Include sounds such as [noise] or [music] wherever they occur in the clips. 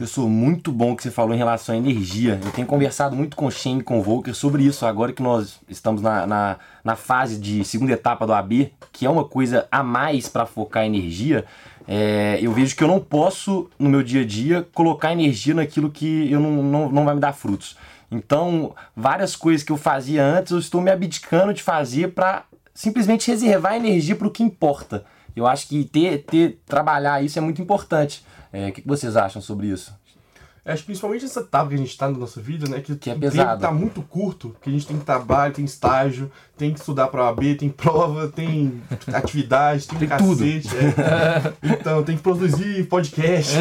Pessoal, muito bom que você falou em relação à energia. Eu tenho conversado muito com o Shane e com o Volker sobre isso agora que nós estamos na, na, na fase de segunda etapa do AB, que é uma coisa a mais para focar energia. É, eu vejo que eu não posso, no meu dia a dia, colocar energia naquilo que eu não, não, não vai me dar frutos. Então, várias coisas que eu fazia antes, eu estou me abdicando de fazer para simplesmente reservar energia para o que importa. Eu acho que ter, ter trabalhar isso é muito importante. É, o que vocês acham sobre isso? Acho principalmente essa etapa que a gente está na nossa vida, né? Que, que é o pesado. tempo tá muito curto, que a gente tem trabalho, tem estágio, tem que estudar para OAB, tem prova, tem [laughs] atividade, tem, Tem um tudo. cacete. é. [laughs] Então, tem que produzir podcast,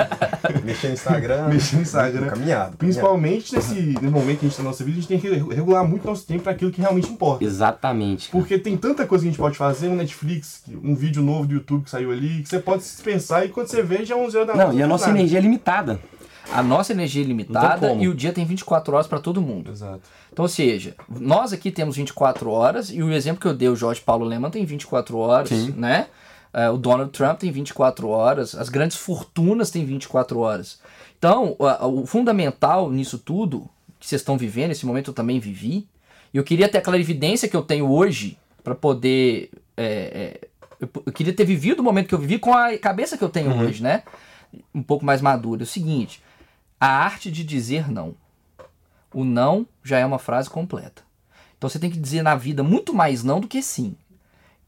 [laughs] Mexer no Instagram. mexer no Instagram. Caminhado. Principalmente nesse, nesse momento que a gente tá na nossa vida, a gente tem que regular muito nosso tempo para aquilo que realmente importa. Exatamente. Porque tem tanta coisa que a gente pode fazer no Netflix, um vídeo novo do YouTube que saiu ali, que você pode se dispensar e quando você vê já é 11 horas da Não, noite. e a não nossa nada. energia é limitada. A nossa energia é limitada e o dia tem 24 horas para todo mundo. Exato. Então, ou seja, nós aqui temos 24 horas e o exemplo que eu dei, o Jorge Paulo Leman tem 24 horas, Sim. né? É, o Donald Trump tem 24 horas, as grandes fortunas têm 24 horas. Então, o fundamental nisso tudo que vocês estão vivendo, esse momento eu também vivi, e eu queria ter a clarividência que eu tenho hoje para poder. é, é, eu, queria ter vivido o momento que eu vivi com a cabeça que eu tenho hoje, né? Um pouco mais madura. É o seguinte: a arte de dizer não. O não já é uma frase completa. Então você tem que dizer na vida muito mais não do que sim.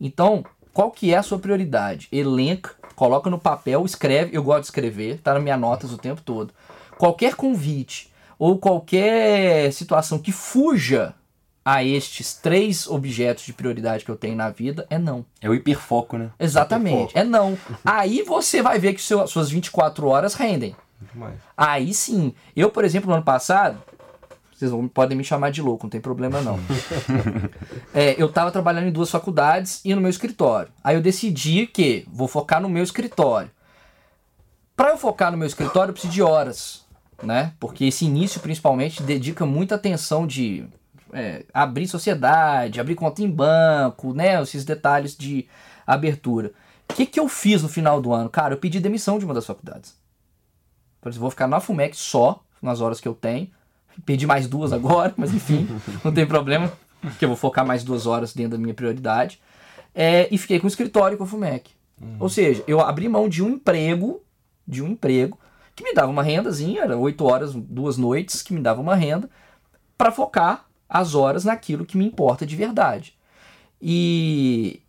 Então, qual que é a sua prioridade? Elenca, coloca no papel, escreve, eu gosto de escrever, tá nas minhas notas o tempo todo. Qualquer convite ou qualquer situação que fuja a estes três objetos de prioridade que eu tenho na vida é não. É o hiperfoco, né? Exatamente, é não. [laughs] Aí você vai ver que seu- suas 24 horas rendem. Muito mais. Aí sim. Eu, por exemplo, no ano passado, vocês vão- podem me chamar de louco, não tem problema não. [laughs] É, eu tava trabalhando em duas faculdades e no meu escritório. Aí eu decidi que vou focar no meu escritório. Para eu focar no meu escritório, eu preciso de horas, né? Porque esse início, principalmente, dedica muita atenção de é, abrir sociedade, abrir conta em banco, né? Esses detalhes de abertura. O que, que eu fiz no final do ano? Cara, eu pedi demissão de uma das faculdades. Por exemplo, vou ficar na FUMEC só, nas horas que eu tenho. Perdi mais duas agora, mas enfim, [laughs] não tem problema, porque eu vou focar mais duas horas dentro da minha prioridade. É, e fiquei com o escritório com a FUMEC. Ou seja, eu abri mão de um emprego, de um emprego, que me dava uma rendazinha, era oito horas, duas noites, que me dava uma renda, para focar as horas naquilo que me importa de verdade. E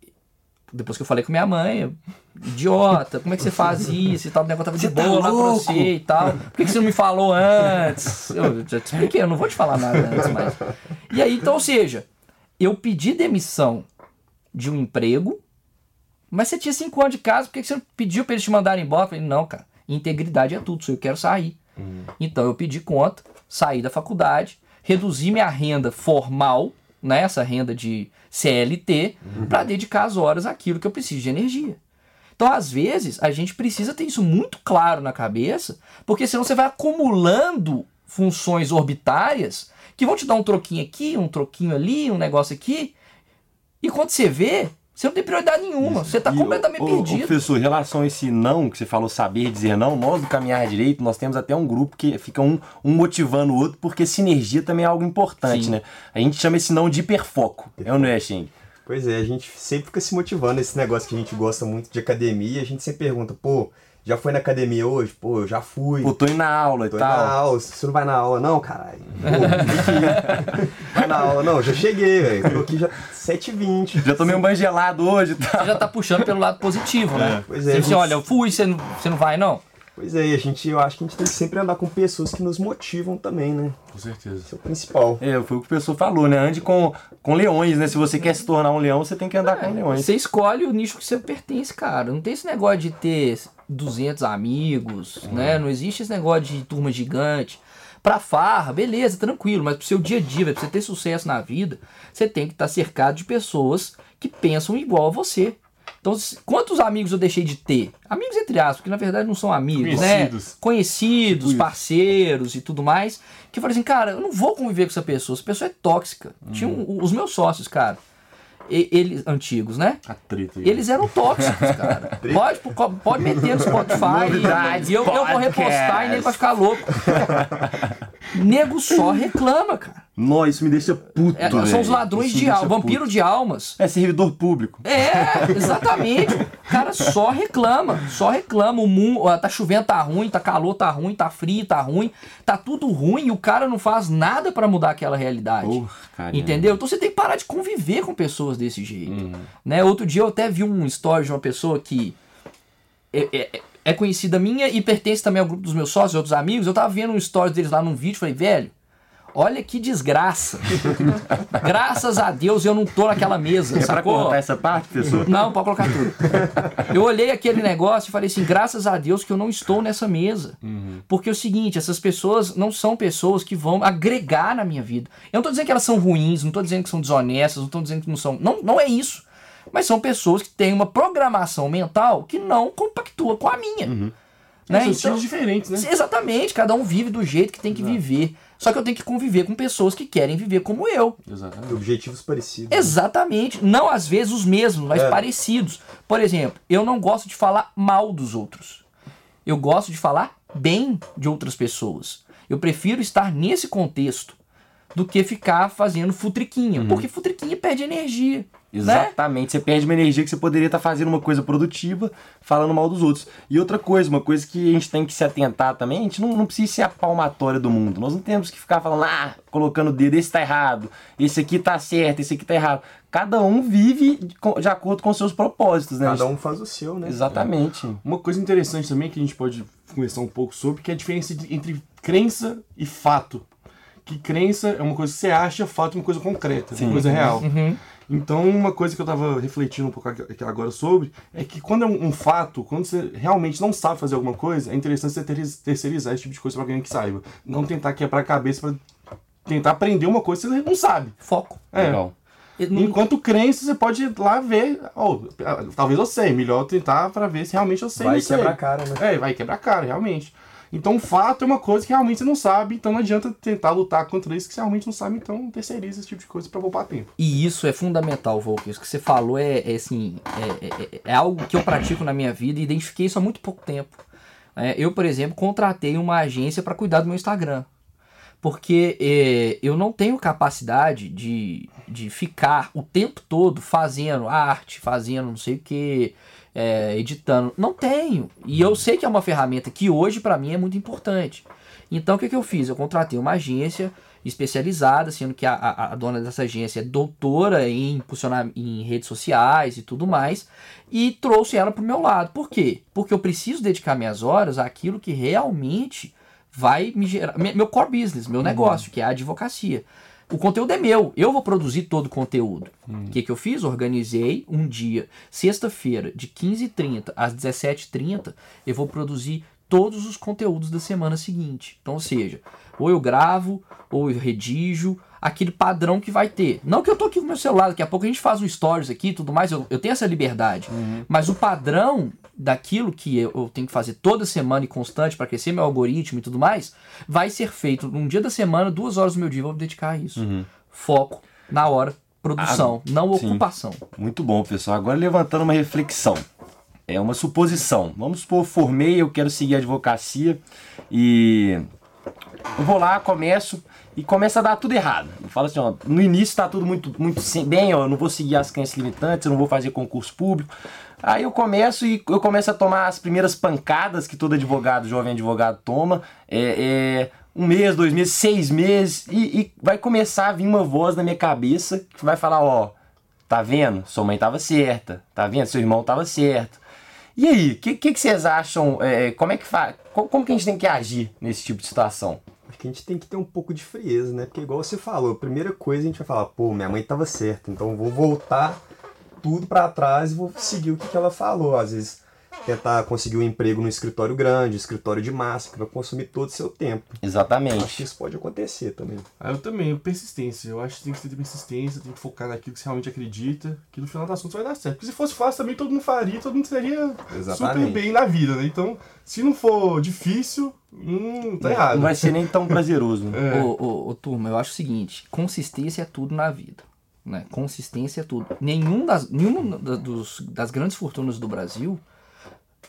depois que eu falei com minha mãe, idiota, como é que você faz isso e tal, o negócio tava de Você tá boa lá pra você e tal. Por que, que você não me falou antes? Eu já te expliquei, eu não vou te falar nada antes mais. E aí, então, ou seja, eu pedi demissão de um emprego, mas você tinha cinco anos de casa, por que que você não pediu pra eles te mandarem embora? Eu falei, não, cara, integridade é tudo, só eu quero sair. Então eu pedi conta, saí da faculdade, reduzi minha renda formal, né, essa renda de CLT, para dedicar as horas àquilo que eu preciso de energia. Então, às vezes, a gente precisa ter isso muito claro na cabeça, porque senão você vai acumulando funções orbitárias que vão te dar um troquinho aqui, um troquinho ali, um negócio aqui, e quando você vê, você não tem prioridade nenhuma, você está completamente ô, perdido. professor, em relação a esse não que você falou, saber dizer não, nós do Caminhar Direito, nós temos até um grupo que fica um, um motivando o outro, porque sinergia também é algo importante, Sim. né? A gente chama esse não de hiperfoco. É ou não é, Xing? Pois é, a gente sempre fica se motivando. Esse negócio que a gente gosta muito de academia, a gente sempre pergunta, pô, já foi na academia hoje? Pô, eu já fui. Pô, tô indo na aula Tô e indo na tal. aula, você não vai na aula não, caralho? Pô, [laughs] vai na aula não, já cheguei, velho. Tô aqui já 7h20. Já tomei um banho gelado hoje e tal. Você já tá puxando pelo lado positivo, né? Pois Você é, diz assim, gente- olha, eu fui, você não, você não vai, não? Pois é, a gente, eu acho que a gente tem que sempre andar com pessoas que nos motivam também, né? Com certeza. Isso é o principal. É, foi o que o professor falou, né? Ande com, com leões, né? Se você quer se tornar um leão, você tem que andar com leões. Você escolhe o nicho que você pertence, cara. Não tem esse negócio de ter 200 amigos, né? Não existe esse negócio de turma gigante. Pra farra, beleza, tranquilo, mas pro seu dia a dia, pra você ter sucesso na vida, você tem que estar cercado de pessoas que pensam igual a você. Então, quantos amigos eu deixei de ter? Amigos entre aspas, porque na verdade não são amigos, Conhecidos. né? Conhecidos, Tipo parceiros e tudo mais. Que eu falei assim, cara, eu não vou conviver com essa pessoa, essa pessoa é tóxica. Tinha um- os meus sócios, cara. e- eles antigos, né? A treta aí. Eles eram tóxicos, cara. [laughs] Pode, pode meter no Spotify [laughs] Novidades, e eu, eu vou repostar e nego vai ficar louco. [laughs] nego só reclama, cara. Nossa, isso me deixa puto, É, são os ladrões Isso de almas, vampiro puto. de almas. É servidor público. É, exatamente. O cara só reclama, só reclama. O mundo, tá chovendo, tá ruim, tá calor, tá ruim, tá frio, tá ruim, tá tudo ruim e o cara não faz nada pra mudar aquela realidade. Porra, caramba. Entendeu? Então você tem que parar de conviver com pessoas desse jeito. Uhum. Né? Outro dia eu até vi um story de uma pessoa que é, é- é conhecida minha e pertence também ao grupo dos meus sócios e outros amigos. Eu tava vendo um story deles lá num vídeo e falei, velho, olha que desgraça. [laughs] Graças a Deus eu não tô naquela mesa, É pra sacou? cortar essa parte, pessoal? Não, pode colocar tudo. Eu olhei aquele negócio e falei assim, graças a Deus que eu não estou nessa mesa. Porque é o seguinte, essas pessoas não são pessoas que vão agregar na minha vida. Eu não tô dizendo que elas são ruins, não tô dizendo que são desonestas, não tô dizendo que não são. Não, não é isso. Mas são pessoas que têm uma programação mental que não compactua com a minha. Né? São Então- diferentes, né? Exatamente, cada um vive do jeito que tem que viver. Só que eu tenho que conviver com pessoas que querem viver como eu. Exatamente. Objetivos parecidos. Exatamente. Não às vezes os mesmos, mas É. parecidos. Por exemplo, eu não gosto de falar mal dos outros. Eu gosto de falar bem de outras pessoas. Eu prefiro estar nesse contexto do que ficar fazendo futriquinha. Porque futriquinha perde energia. Né? Exatamente. Você perde uma energia que você poderia estar fazendo uma coisa produtiva falando mal dos outros. E outra coisa, uma coisa que a gente tem que se atentar também, a gente não, não precisa ser a palmatória do mundo. Nós não temos que ficar falando, ah, colocando o dedo, esse tá errado, esse aqui tá certo, esse aqui tá errado. Cada um vive de, acordo com seus propósitos, né? Cada um faz o seu, né? Exatamente. Uma coisa interessante também que a gente pode conversar um pouco sobre, que é a diferença entre crença e fato. Que crença é uma coisa que você acha, fato é uma coisa concreta, Sim. uma coisa real. Uhum. Então, uma coisa que eu tava refletindo um pouco aqui agora sobre é que quando é um, fato, quando você realmente não sabe fazer alguma coisa, é interessante você ter- terceirizar esse tipo de coisa pra alguém que saiba. Não tentar quebrar a cabeça pra tentar aprender uma coisa que você não sabe. Foco. É. Legal. Enquanto crença, você pode ir lá ver, oh, talvez eu sei, melhor tentar pra ver se realmente eu sei Vai sei. quebrar a cara, né? É, vai quebrar a cara, realmente. Então, fato é uma coisa que realmente você não sabe, então não adianta tentar lutar contra isso que você realmente não sabe, então terceiriza esse tipo de coisa pra poupar tempo. E isso é fundamental, Volker. Isso que você falou é, é, assim, é, é- é algo que eu pratico na minha vida e identifiquei isso há muito pouco tempo. É, eu, por exemplo, contratei uma agência para cuidar do meu Instagram. Porque é, eu não tenho capacidade de, de ficar o tempo todo fazendo arte, fazendo não sei o que, editando. Não tenho. E eu sei que é uma ferramenta que hoje para mim é muito importante. Então o que, que eu fiz? Eu contratei uma agência especializada, sendo que a, a, a dona dessa agência é doutora em impulsionar em redes sociais e tudo mais, e trouxe ela para o meu lado. Por quê? Porque eu preciso dedicar minhas horas àquilo que realmente vai me gerar. me- Meu core business, meu negócio, que é a advocacia. O conteúdo é meu, eu vou produzir todo o conteúdo. O que, que eu fiz? Organizei um dia, sexta-feira, de 15h30 às 17h30, eu vou produzir todos os conteúdos da semana seguinte. Então, ou seja, ou eu gravo, ou eu redijo, aquele padrão que vai ter. Não que eu tô aqui com meu celular, daqui a pouco a gente faz um stories aqui e tudo mais, eu, eu tenho essa liberdade. Mas o padrão daquilo que eu, eu tenho que fazer toda semana e constante para crescer meu algoritmo e tudo mais, vai ser feito num dia da semana, duas horas do meu dia, eu vou me dedicar a isso. Foco, na hora, produção, não sim. ocupação. Muito bom, pessoal. Agora levantando uma reflexão. É uma suposição. Vamos supor, eu formei, eu quero seguir a advocacia e eu vou lá, começo e começa a dar tudo errado. Eu falo assim, ó, no início tá tudo muito, muito bem, ó, eu não vou seguir as crenças limitantes, eu não vou fazer concurso público. Aí eu começo e eu começo a tomar as primeiras pancadas que todo advogado, jovem advogado toma. É, é, um mês, dois meses, seis meses, e, e vai começar a vir uma voz na minha cabeça que vai falar, ó, tá vendo? Sua mãe tava certa, tá vendo? Seu irmão tava certo. E aí, o que, que, que vocês acham? é, como é que faz? Como, como que a gente tem que agir nesse tipo de situação? Que a gente tem que ter um pouco de frieza, né? Porque igual você falou, a primeira coisa a gente vai falar, pô, minha mãe tava certa, então vou voltar tudo pra trás e vou seguir o que, que ela falou. Às vezes tentar conseguir um emprego no escritório grande, escritório de massa, que vai consumir todo o seu tempo. Acho que Exatamente. isso pode acontecer também. Ah, eu também, persistência. Eu acho que tem que ter persistência, tem que focar naquilo que você realmente acredita, que no final das contas vai dar certo. Porque se fosse fácil também, todo mundo faria, todo mundo seria super Exatamente. bem na vida, né? Então, se não for difícil, hum, tá errado. Não vai ser nem tão [laughs] prazeroso. né? É. Ô, ô, ô, turma, eu acho o seguinte: consistência é tudo na vida. Né? Consistência é tudo. Nenhum das, nenhuma da- dos, das grandes fortunas do Brasil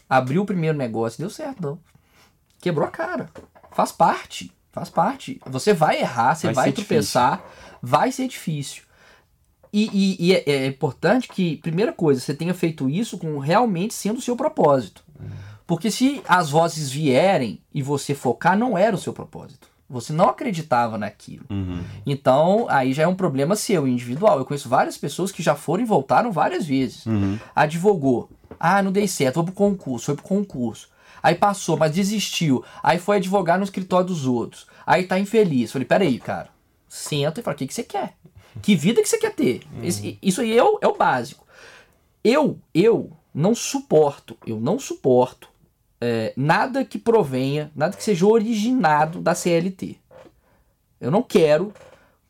abriu o primeiro negócio e deu certo, não. Quebrou a cara. Faz parte. Faz parte. Você vai errar, você Vai vai, tropeçar, vai ser difícil. E, e- e é, é importante que, primeira coisa, você tenha feito isso com realmente sendo o seu propósito. Porque se as vozes vierem e você focar, não era o seu propósito. Você não acreditava naquilo. Então, aí já é um problema seu, individual. Eu conheço várias pessoas que já foram e voltaram várias vezes. Advogou. Ah, não dei certo, vou pro concurso, foi pro concurso. Aí passou, mas desistiu. Aí foi advogar no escritório dos outros. Aí tá infeliz. Falei, peraí, cara. Senta e fala, o que, que você quer? Que vida que você quer ter? Esse- isso aí é o, é o básico. Eu, eu não suporto, eu não suporto é, nada que provenha, nada que seja originado da CLT. Eu não quero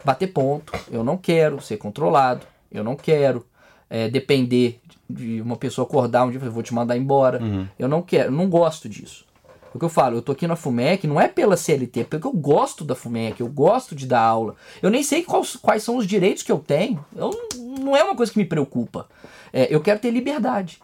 bater ponto, eu não quero ser controlado, eu não quero é, depender de uma pessoa acordar um dia e falar, vou te mandar embora. Eu não quero, não gosto disso. O que eu falo, eu tô aqui na FUMEC, não é pela CLT, é porque eu gosto da FUMEC, eu gosto de dar aula. Eu nem sei quais, quais são os direitos que eu tenho. Eu, não é uma coisa que me preocupa. É, eu quero ter liberdade.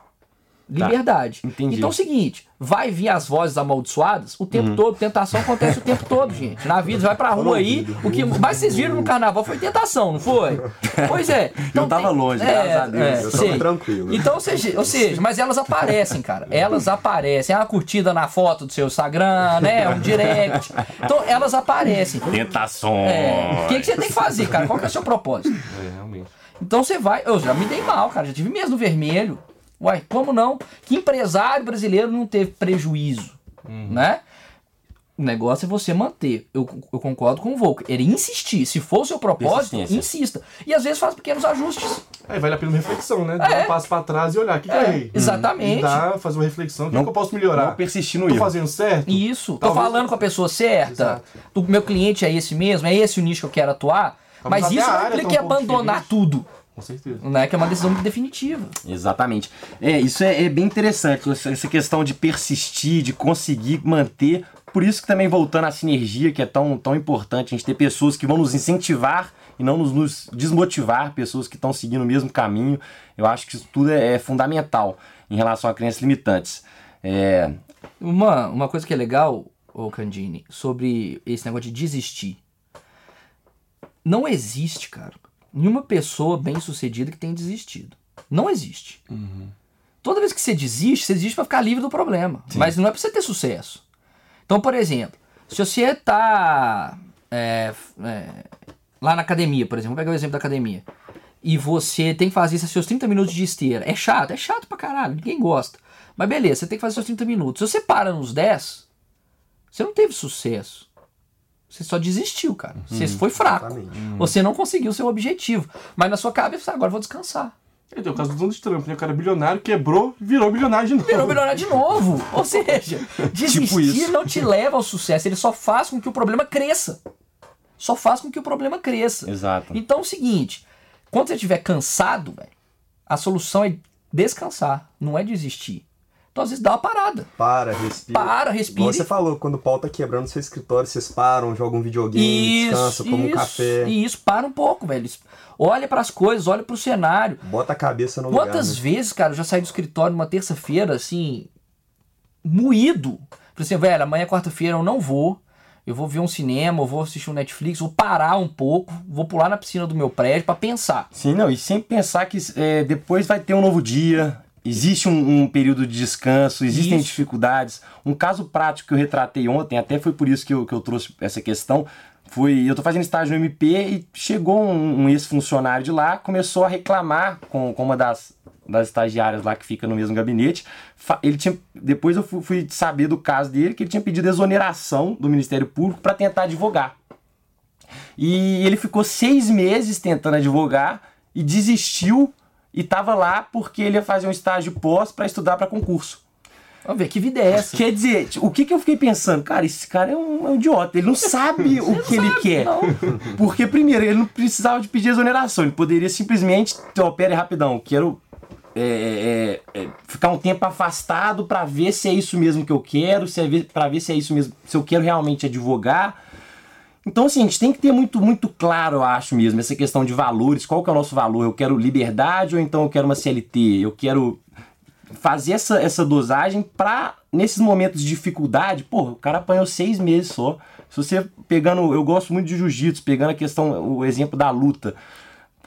Liberdade. entendi. Então é o seguinte, vai vir as vozes amaldiçoadas o tempo todo, tentação acontece o tempo todo, gente. Na vida, você vai pra rua aí, o que mais vocês viram no carnaval foi tentação, não foi? Pois é. [laughs] Eu tava longe, graças a Deus. Eu sei. tava tranquilo. Então, ou seja, ou seja, mas elas aparecem, cara. Elas aparecem. É uma curtida na foto do seu Instagram, né? Um direct. Então, elas aparecem. Tentações. É. O que, que você tem que fazer, cara? Qual que é o seu propósito? É, realmente. Então você vai. Eu já me dei mal, cara. Já tive mês no vermelho. Uai, como não? Que empresário brasileiro não teve prejuízo, né? O negócio é você manter. Eu, eu concordo com o Volker. Ele insistir. Se for o seu propósito, insista. E às vezes faz pequenos ajustes. Aí vale a pena uma reflexão, né? Dar É. um passo pra trás e olhar. O que, que É, eu errei? exatamente. E dar, fazer uma reflexão. O que, Não- que eu posso melhorar? Não persistir no Tô erro. fazendo certo? Isso. Tô Talvez- falando com a pessoa certa. Exato. O meu cliente é esse mesmo, é esse o nicho que eu quero atuar. Talvez Mas isso não implica tá um abandonar diferente. tudo. Com certeza. Né? Que é uma decisão definitiva. Exatamente. É, isso é, é bem interessante, essa questão de persistir, de conseguir manter. Por isso que também voltando à sinergia, que é tão, tão importante, a gente ter pessoas que vão nos incentivar e não nos, nos desmotivar, pessoas que estão seguindo o mesmo caminho. Eu acho que isso tudo é, é fundamental em relação a crenças limitantes. É, Uma, uma coisa que é legal, ô Candini, sobre esse negócio de desistir. Não existe, cara, nenhuma pessoa bem sucedida que tenha desistido. Não existe. Toda vez que você desiste, você desiste pra ficar livre do problema. Mas não é pra você ter sucesso. Então, por exemplo, se você tá é, é, lá na academia, por exemplo, vou pegar o exemplo da academia. E você tem que fazer esses seus 30 minutos de esteira. É chato, é chato pra caralho, ninguém gosta. Mas beleza, você tem que fazer seus 30 minutos. Se você para nos 10, você não teve sucesso. Você só desistiu, cara. Você foi fraco. Exatamente. Você não conseguiu o seu objetivo. Mas na sua cabeça, agora eu vou descansar. E tem o caso do Donald Trump, né? O cara é bilionário, quebrou, virou bilionário de novo. Virou milionário de novo. [laughs] Ou seja, desistir Tipo isso. não te leva ao sucesso. Ele só faz com que o problema cresça. Só faz com que o problema cresça. exato. Então é o seguinte: quando você estiver cansado, velho, a solução é descansar, não é desistir. Então às vezes dá uma parada. Para, respira. Para, respira. você falou, quando o pau tá quebrando seu escritório, vocês param, jogam um videogame, descansam, tomam um café, Isso, para um pouco, velho. Olha para as coisas, olha para o cenário. bota a cabeça no Quantas lugar. né? vezes, cara, eu já saí do escritório numa terça-feira, assim, moído. Falei assim, velho, amanhã é quarta-feira eu não vou. Eu vou ver um cinema, eu vou assistir um Netflix, vou parar um pouco, vou pular na piscina do meu prédio pra pensar. Sim, não, e sempre pensar que é, depois vai ter um novo dia, existe um, um período de descanso, existem Isso. dificuldades. Um caso prático que eu retratei ontem, até foi por isso que eu, que eu trouxe essa questão, foi, eu tô fazendo estágio no MP e chegou um, um ex-funcionário de lá, começou a reclamar com, com uma das, das estagiárias lá que fica no mesmo gabinete. Ele tinha, depois eu fui, fui saber do caso dele, que ele tinha pedido exoneração do Ministério Público para tentar advogar. E ele ficou seis meses tentando advogar e desistiu e tava lá porque ele ia fazer um estágio pós para estudar para concurso. Vamos ver, que vida é essa? Quer dizer, o que, que eu fiquei pensando? Cara, esse cara é um, é um idiota, ele não sabe o que ele quer. não. Porque, primeiro, ele não precisava de pedir exoneração, ele poderia simplesmente, ó, pera aí, rapidão, quero é, é, é, ficar um tempo afastado para ver se é isso mesmo que eu quero, se é para ver se é isso mesmo, se eu quero realmente advogar. Então, assim, a gente tem que ter muito, muito claro, eu acho mesmo, essa questão de valores. Qual que é o nosso valor? Eu quero liberdade ou então eu quero uma CLT? Eu quero fazer essa, essa dosagem pra, nesses momentos de dificuldade, pô, o cara apanhou seis meses só. Se você pegando, eu gosto muito de jiu-jitsu, pegando a questão, o exemplo da luta.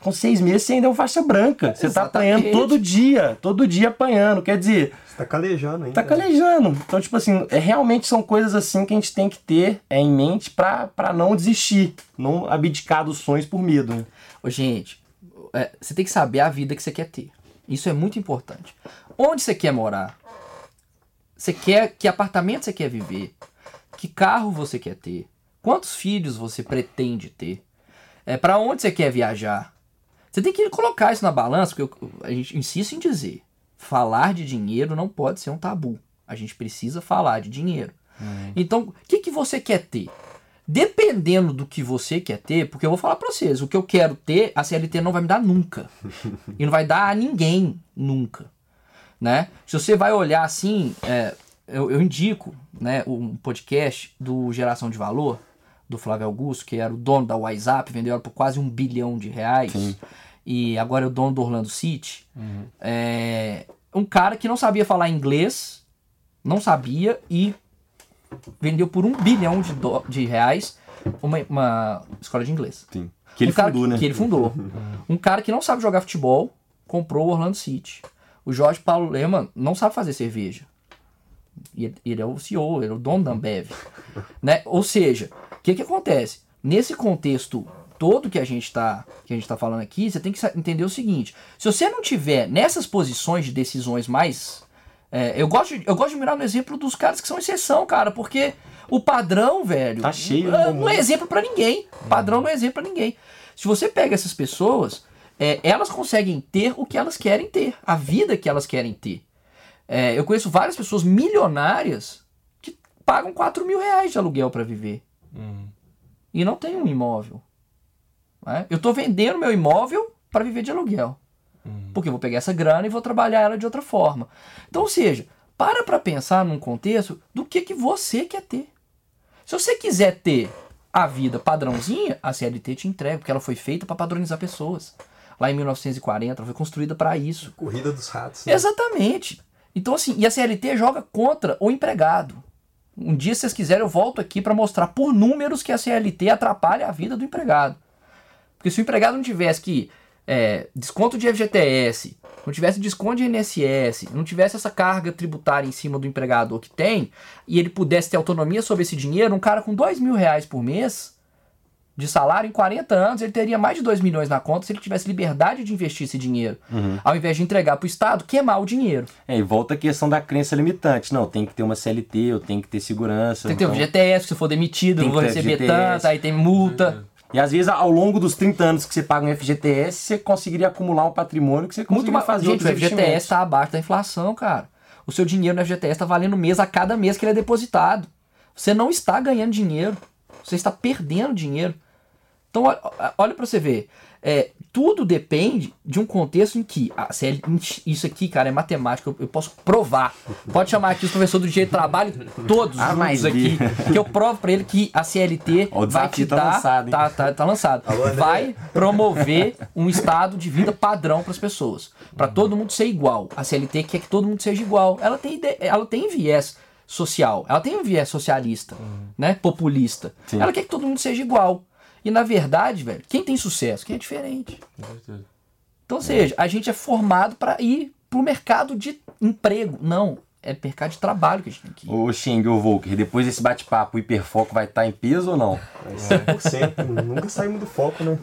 Com seis meses você ainda é uma faixa branca. Você tá apanhando todo dia, todo dia apanhando. Quer dizer, Você tá calejando ainda. tá calejando. Então, tipo assim, é, realmente são coisas assim que a gente tem que ter é, em mente pra, pra não desistir, não abdicar dos sonhos por medo. Né? Ô, gente, é, você tem que saber a vida que você quer ter. Isso é muito importante. Onde você quer morar? Você quer que apartamento você quer viver? Que carro você quer ter? Quantos filhos você pretende ter? É para onde você quer viajar? Você tem que colocar isso na balança, porque eu- a gente insiste em dizer, falar de dinheiro não pode ser um tabu. A gente precisa falar de dinheiro. Então, o que, que você quer ter? Dependendo do que você quer ter, porque eu vou falar pra vocês, o que eu quero ter, a CLT não vai me dar nunca. [laughs] e não vai dar a ninguém nunca. Né? Se você vai olhar assim, é, eu, eu indico né, um podcast do Geração de Valor, do Flávio Augusto, que era o dono da WhatsApp, vendeu ela por quase um bilhão de reais. E agora é o dono do Orlando City. É, um cara que não sabia falar inglês, não sabia, e vendeu por um bilhão de, dó- de reais uma, uma escola de inglês. Sim. Que ele um fundou, que, né? que ele fundou. [laughs] um cara que não sabe jogar futebol comprou o Orlando City. O Jorge Paulo Lehmann não sabe fazer cerveja. Ele, ele é o CEO, ele é o dono da Ambev. né? Ou seja, o que, que acontece? Nesse contexto todo que a gente está que a gente tá falando aqui, você tem que entender o seguinte: se você não tiver nessas posições de decisões mais é, eu, gosto de, eu gosto de mirar no exemplo dos caras que são exceção, cara, porque o padrão, velho. Tá cheio, é, né? não é exemplo pra ninguém. Padrão não é exemplo pra ninguém. Se você pega essas pessoas, é, elas conseguem ter o que elas querem ter, a vida que elas querem ter. É, eu conheço várias pessoas milionárias que pagam 4 mil reais de aluguel pra viver e não tem um imóvel. né? Eu tô vendendo meu imóvel para viver de aluguel. Porque eu vou pegar essa grana e vou trabalhar ela de outra forma. Então, ou seja, para pra pensar num contexto do que, que você quer ter. Se você quiser ter a vida padrãozinha, a CLT te entrega, porque ela foi feita para padronizar pessoas. Lá em 1940, ela foi construída para isso. Corrida dos ratos. né? Exatamente. Então, assim, e a CLT joga contra o empregado. Um dia, se vocês quiserem, eu volto aqui para mostrar por números que a CLT atrapalha a vida do empregado. Porque se o empregado não tivesse que é, desconto de FGTS, não tivesse desconto de INSS, não tivesse essa carga tributária em cima do empregador que tem, e ele pudesse ter autonomia sobre esse dinheiro, um cara com dois mil reais por mês de salário, em 40 anos, ele teria mais de 2 milhões na conta se ele tivesse liberdade de investir esse dinheiro. Ao invés de entregar para o Estado, queimar o dinheiro. É, e volta a questão da crença limitante. Não, tem que ter uma CLT, eu tenho que ter segurança. Tem que ter o então- FGTS, se for demitido, eu vou receber FGTS. tanto, aí tem multa. E às vezes, ao longo dos 30 anos que você paga um FGTS, você conseguiria acumular um patrimônio que você Muito conseguiria mais. fazer Gente, outros o FGTS está abaixo da inflação, cara. O seu dinheiro no FGTS está valendo mês a cada mês que ele é depositado. Você não está ganhando dinheiro. Você está perdendo dinheiro. Então, olha, para você ver. É, tudo depende de um contexto em que. a CL isso aqui, cara, é matemática. Eu, eu posso provar. Pode chamar aqui os professores do direito do trabalho, todos A juntos mais B. aqui. [laughs] Que eu provo para ele que a CLT o vai te tá dar. lançado, tá, tá, tá lançado. Alô, vai promover um estado de vida padrão para as pessoas. Para todo mundo ser igual. A CLT quer que todo mundo seja igual. Ela tem, ide- ela tem viés social. Ela tem um viés socialista, né? Populista. Sim. Ela quer que todo mundo seja igual. E na verdade, velho, quem tem sucesso? Quem é diferente. Então, ou seja, a gente é formado para ir pro mercado de emprego. Não, é mercado de trabalho que a gente tem que ir. Ô, Xing, ô Volker, depois desse bate-papo, o hiperfoco vai estar em peso ou não? Mas 100%. Nunca saímos do foco, né?